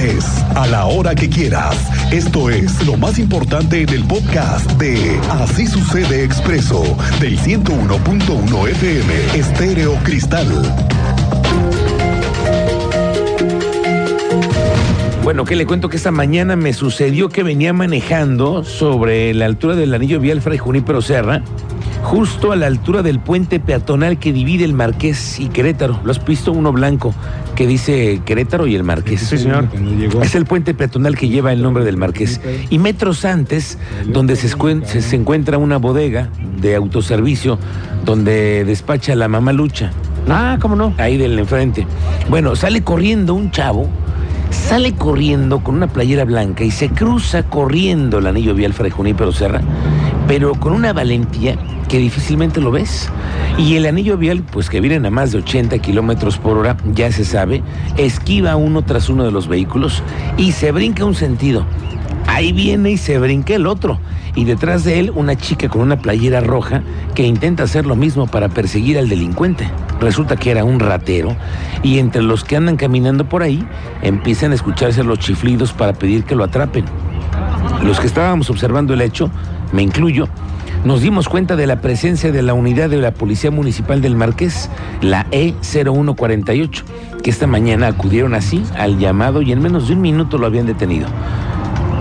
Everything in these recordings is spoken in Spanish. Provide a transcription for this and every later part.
estés, a la hora que quieras. Esto es lo más importante en el podcast de Así sucede expreso del 101.1 FM Estéreo Cristal. Bueno, que le cuento que esta mañana me sucedió que venía manejando sobre la altura del anillo vial Fray Junípero Serra, justo a la altura del puente peatonal que divide el Marqués y Querétaro. ¿Lo has visto? Uno blanco que dice Querétaro y el Marqués. Sí, señor. Es el puente peatonal que lleva el nombre del Marqués. Y metros antes, donde se, escuen- se- se encuentra una bodega de autoservicio donde despacha la mamá Lucha. Ah, ¿cómo no? Ahí del enfrente. Bueno, sale corriendo un chavo, sale corriendo con una playera blanca y se cruza corriendo el anillo vial Fray Junípero Serra, pero con una valentía que difícilmente lo ves. Y el anillo vial, pues que vienen a más de 80 kilómetros por hora, ya se sabe, esquiva uno tras uno de los vehículos y se brinca un sentido. Ahí viene y se brinca el otro. Y detrás de él una chica con una playera roja que intenta hacer lo mismo para perseguir al delincuente. Resulta que era un ratero y entre los que andan caminando por ahí empiezan a escucharse los chiflidos para pedir que lo atrapen. Los que estábamos observando el hecho, me incluyo, nos dimos cuenta de la presencia de la unidad de la Policía Municipal del Marqués, la E E0148, que esta mañana acudieron así al llamado y en menos de un minuto lo habían detenido.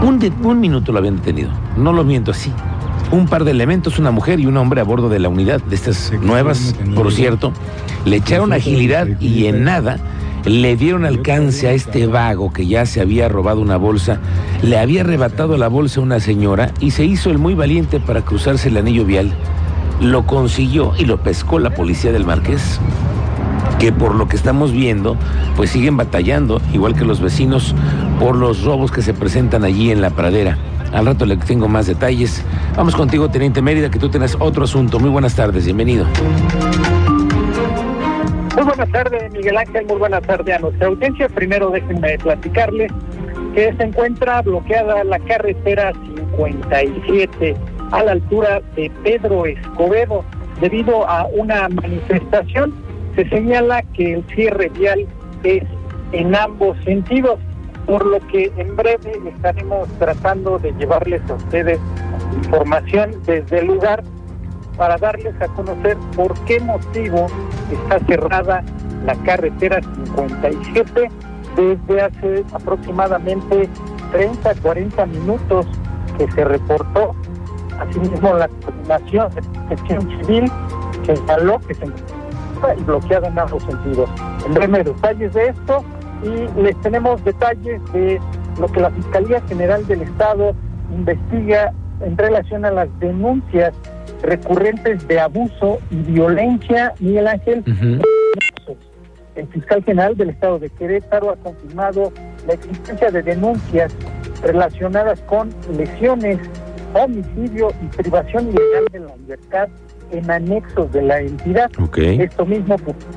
Un, de- un minuto lo habían detenido, no lo miento así. Un par de elementos, una mujer y un hombre a bordo de la unidad, de estas nuevas, por cierto, le echaron agilidad y en nada le dieron alcance a este vago que ya se había robado una bolsa, le había arrebatado la bolsa a una señora y se hizo el muy valiente para cruzarse el anillo vial. Lo consiguió y lo pescó la policía del Marqués que por lo que estamos viendo, pues siguen batallando, igual que los vecinos, por los robos que se presentan allí en la pradera. Al rato le tengo más detalles. Vamos contigo, Teniente Mérida, que tú tenés otro asunto. Muy buenas tardes, bienvenido. Buenas tardes, Miguel Ángel. Muy buenas tardes a nuestra audiencia. Primero déjenme platicarles que se encuentra bloqueada la carretera 57 a la altura de Pedro Escobedo debido a una manifestación. Se señala que el cierre vial es en ambos sentidos, por lo que en breve estaremos tratando de llevarles a ustedes información desde el lugar para darles a conocer por qué motivo está cerrada la carretera 57 desde hace aproximadamente 30, 40 minutos que se reportó. Asimismo, la coordinación de protección civil señaló que se encuentra bloqueada en ambos sentidos. En breve detalles de esto y les tenemos detalles de lo que la Fiscalía General del Estado investiga en relación a las denuncias recurrentes de abuso y violencia, Miguel Ángel. El fiscal general del estado de Querétaro ha confirmado la existencia de denuncias relacionadas con lesiones, homicidio y privación ilegal de la libertad en anexos de la entidad. Esto mismo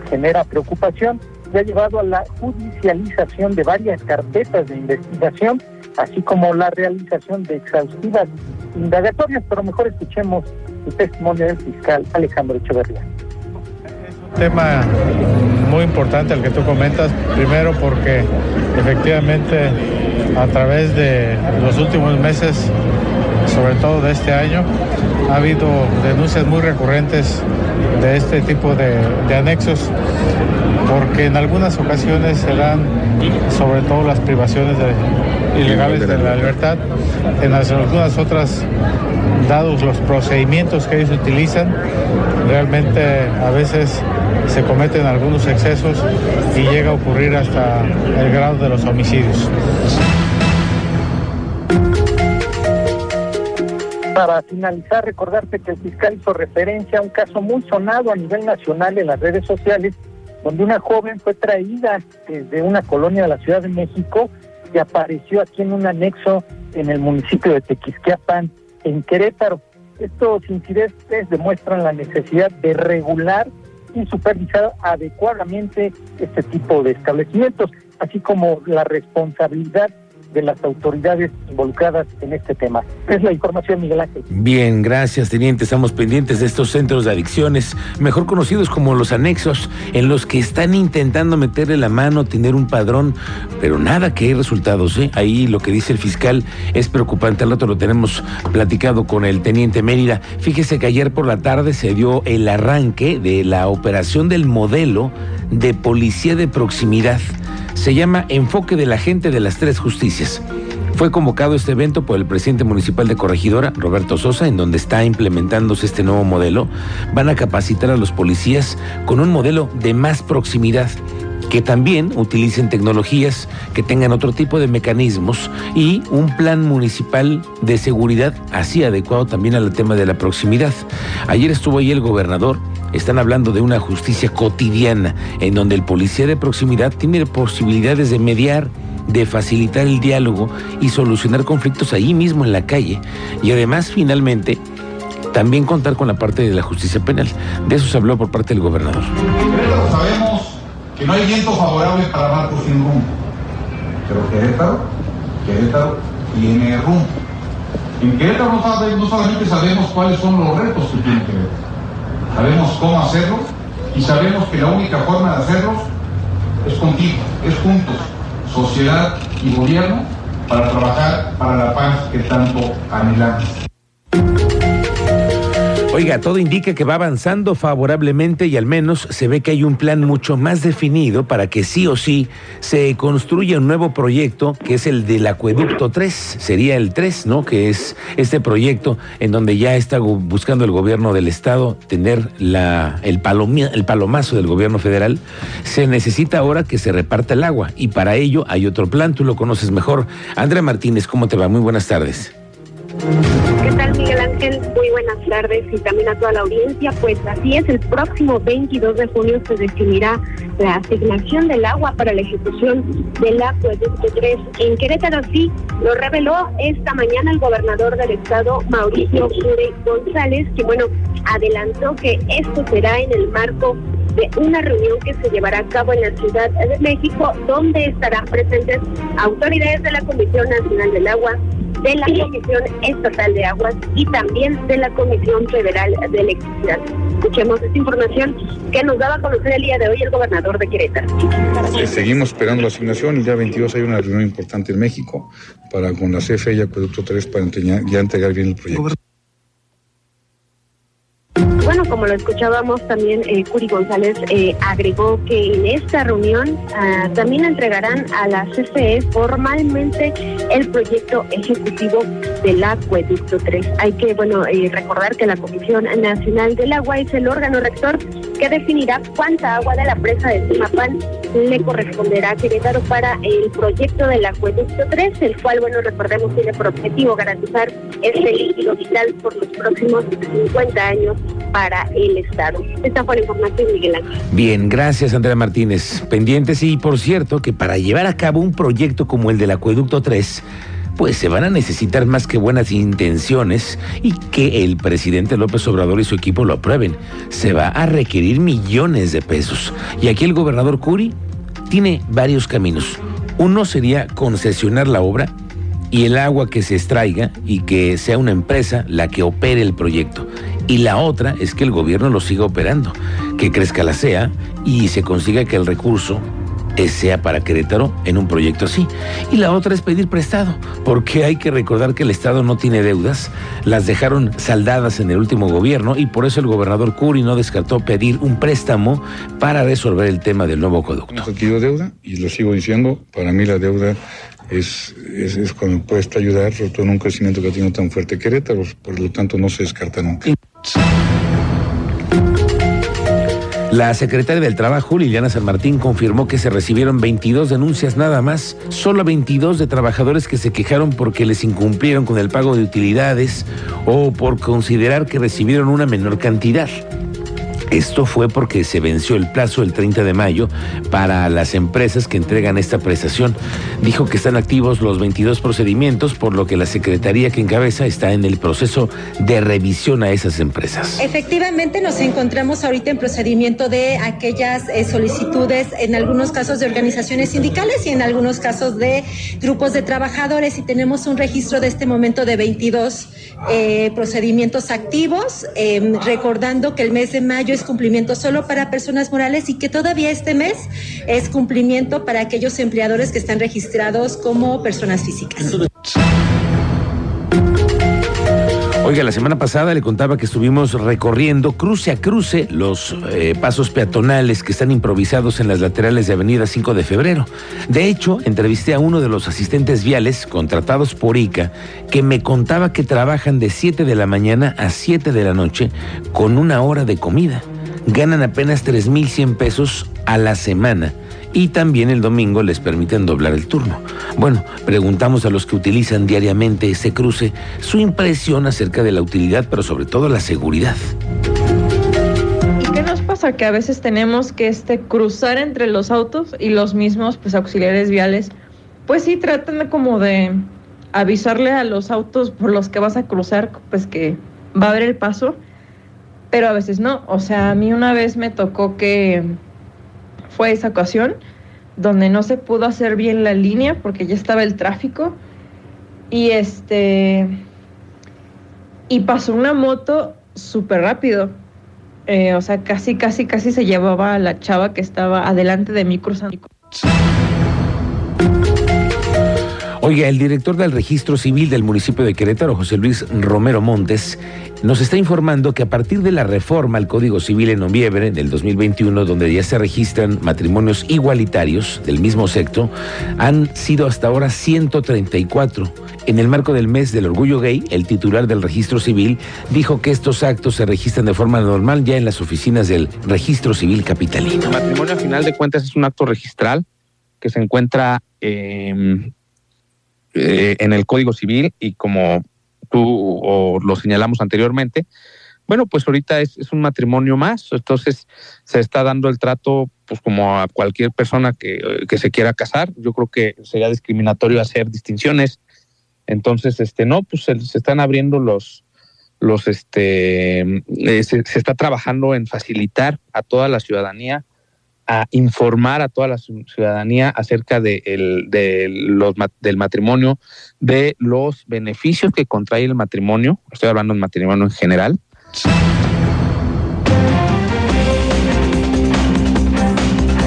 genera preocupación y ha llevado a la judicialización de varias carpetas de investigación, así como la realización de exhaustivas indagatorias, pero mejor escuchemos el testimonio del fiscal Alejandro Echeverría. tema muy importante el que tú comentas, primero porque efectivamente a través de los últimos meses, sobre todo de este año, ha habido denuncias muy recurrentes de este tipo de, de anexos, porque en algunas ocasiones se dan sobre todo las privaciones de- ilegales de la libertad, en las- algunas otras, dados los procedimientos que ellos utilizan, realmente a veces se cometen algunos excesos y llega a ocurrir hasta el grado de los homicidios. Para finalizar, recordarte que el fiscal hizo referencia a un caso muy sonado a nivel nacional en las redes sociales, donde una joven fue traída desde una colonia de la Ciudad de México y apareció aquí en un anexo en el municipio de Tequisquiapan, en Querétaro. Estos incidentes demuestran la necesidad de regular y supervisar adecuadamente este tipo de establecimientos, así como la responsabilidad de las autoridades involucradas en este tema. Es la información, Miguel Ángel. Bien, gracias, teniente. Estamos pendientes de estos centros de adicciones, mejor conocidos como los anexos, en los que están intentando meterle la mano, tener un padrón, pero nada que hay resultados. ¿eh? Ahí lo que dice el fiscal es preocupante. Al rato lo tenemos platicado con el teniente Mérida. Fíjese que ayer por la tarde se dio el arranque de la operación del modelo de policía de proximidad. Se llama Enfoque de la Gente de las Tres Justicias. Fue convocado este evento por el presidente municipal de Corregidora, Roberto Sosa, en donde está implementándose este nuevo modelo. Van a capacitar a los policías con un modelo de más proximidad que también utilicen tecnologías, que tengan otro tipo de mecanismos y un plan municipal de seguridad así adecuado también al tema de la proximidad. Ayer estuvo ahí el gobernador, están hablando de una justicia cotidiana en donde el policía de proximidad tiene posibilidades de mediar, de facilitar el diálogo y solucionar conflictos ahí mismo en la calle. Y además, finalmente, también contar con la parte de la justicia penal. De eso se habló por parte del gobernador. sabemos que no hay viento favorable para barcos sin rumbo. Pero Querétaro, Querétaro tiene rumbo. En Querétaro no, solamente sabemos cuáles son los retos que tiene Querétaro, sabemos cómo hacerlo y sabemos que la única forma de hacerlos es contigo, es juntos, sociedad y gobierno, para trabajar para la paz que tanto anhelamos. Oiga, todo indica que va avanzando favorablemente y al menos se ve que hay un plan mucho más definido para que sí o sí se construya un nuevo proyecto que es el del acueducto 3, sería el 3, ¿no? Que es este proyecto en donde ya está buscando el gobierno del estado tener el, el palomazo del gobierno federal. Se necesita ahora que se reparta el agua y para ello hay otro plan, tú lo conoces mejor. Andrea Martínez, ¿cómo te va? Muy buenas tardes. Muy buenas tardes y también a toda la audiencia. Pues así es, el próximo 22 de junio se definirá la asignación del agua para la ejecución del acueducto 3 en Querétaro. Sí, lo reveló esta mañana el gobernador del estado, Mauricio Cure González, que bueno, adelantó que esto será en el marco de una reunión que se llevará a cabo en la Ciudad de México, donde estarán presentes autoridades de la Comisión Nacional del Agua, de la Comisión Estatal de Aguas y también de la Comisión Federal de Electricidad. Escuchemos esta información que nos daba a conocer el día de hoy el gobernador de Querétaro. Seguimos esperando la asignación. El día 22 hay una reunión importante en México para con la CFE y Acueducto 3 para ya entregar bien el proyecto como lo escuchábamos también, eh, Curi González eh, agregó que en esta reunión ah, también entregarán a la CFE formalmente el proyecto ejecutivo del Acueducto 3. Hay que, bueno, eh, recordar que la Comisión Nacional del Agua es el órgano rector que definirá cuánta agua de la presa de Timapán le corresponderá a Querétaro para el proyecto del Acueducto 3, el cual, bueno, recordemos, tiene por objetivo garantizar este líquido vital por los próximos 50 años para el Estado. Esta fue la información, Miguel Ángel. Bien, gracias, Andrea Martínez. Pendientes y, por cierto, que para llevar a cabo un proyecto como el del Acueducto 3, pues se van a necesitar más que buenas intenciones y que el presidente López Obrador y su equipo lo aprueben. Se va a requerir millones de pesos. Y aquí el gobernador Curi tiene varios caminos. Uno sería concesionar la obra y el agua que se extraiga y que sea una empresa la que opere el proyecto. Y la otra es que el gobierno lo siga operando, que crezca la SEA y se consiga que el recurso sea para Querétaro en un proyecto así. Y la otra es pedir prestado, porque hay que recordar que el Estado no tiene deudas, las dejaron saldadas en el último gobierno y por eso el gobernador Curi no descartó pedir un préstamo para resolver el tema del nuevo acueducto. Adquirido deuda y lo sigo diciendo, para mí la deuda es, es, cuando puede ayudar, sobre todo en un crecimiento que ha tenido tan fuerte Querétaro, por lo tanto no se descarta nunca. La secretaria del Trabajo, Liliana San Martín, confirmó que se recibieron 22 denuncias nada más, solo 22 de trabajadores que se quejaron porque les incumplieron con el pago de utilidades o por considerar que recibieron una menor cantidad. Esto fue porque se venció el plazo el 30 de mayo para las empresas que entregan esta prestación. Dijo que están activos los 22 procedimientos, por lo que la Secretaría que encabeza está en el proceso de revisión a esas empresas. Efectivamente, nos encontramos ahorita en procedimiento de aquellas eh, solicitudes, en algunos casos de organizaciones sindicales y en algunos casos de grupos de trabajadores, y tenemos un registro de este momento de 22 eh, procedimientos activos, em, recordando que el mes de mayo es cumplimiento solo para personas morales y que todavía este mes es cumplimiento para aquellos empleadores que están registrados como personas físicas. Oiga, la semana pasada le contaba que estuvimos recorriendo cruce a cruce los eh, pasos peatonales que están improvisados en las laterales de Avenida 5 de Febrero. De hecho, entrevisté a uno de los asistentes viales contratados por ICA que me contaba que trabajan de 7 de la mañana a 7 de la noche con una hora de comida. Ganan apenas 3.100 pesos a la semana y también el domingo les permiten doblar el turno. Bueno, preguntamos a los que utilizan diariamente ese cruce su impresión acerca de la utilidad, pero sobre todo la seguridad. ¿Y qué nos pasa? Que a veces tenemos que este, cruzar entre los autos y los mismos pues, auxiliares viales, pues sí tratan de como de avisarle a los autos por los que vas a cruzar, pues que va a haber el paso, pero a veces no. O sea, a mí una vez me tocó que fue esa ocasión donde no se pudo hacer bien la línea porque ya estaba el tráfico y este y pasó una moto súper rápido eh, o sea casi casi casi se llevaba a la chava que estaba adelante de mí cruzando Oiga, el director del registro civil del municipio de Querétaro, José Luis Romero Montes, nos está informando que a partir de la reforma al Código Civil en noviembre del 2021, donde ya se registran matrimonios igualitarios del mismo sexo, han sido hasta ahora 134. En el marco del mes del orgullo gay, el titular del registro civil dijo que estos actos se registran de forma normal ya en las oficinas del registro civil capitalino. El matrimonio, a final de cuentas, es un acto registral que se encuentra eh, eh, en el Código Civil y como tú o lo señalamos anteriormente, bueno, pues ahorita es, es, un matrimonio más, entonces se está dando el trato pues como a cualquier persona que, que, se quiera casar. Yo creo que sería discriminatorio hacer distinciones. Entonces, este, no, pues se, están abriendo los, los, este, eh, se, se, está trabajando en facilitar a toda la ciudadanía a informar a toda la ciudadanía acerca de el, de los, del matrimonio, de los beneficios que contrae el matrimonio, estoy hablando del matrimonio en general,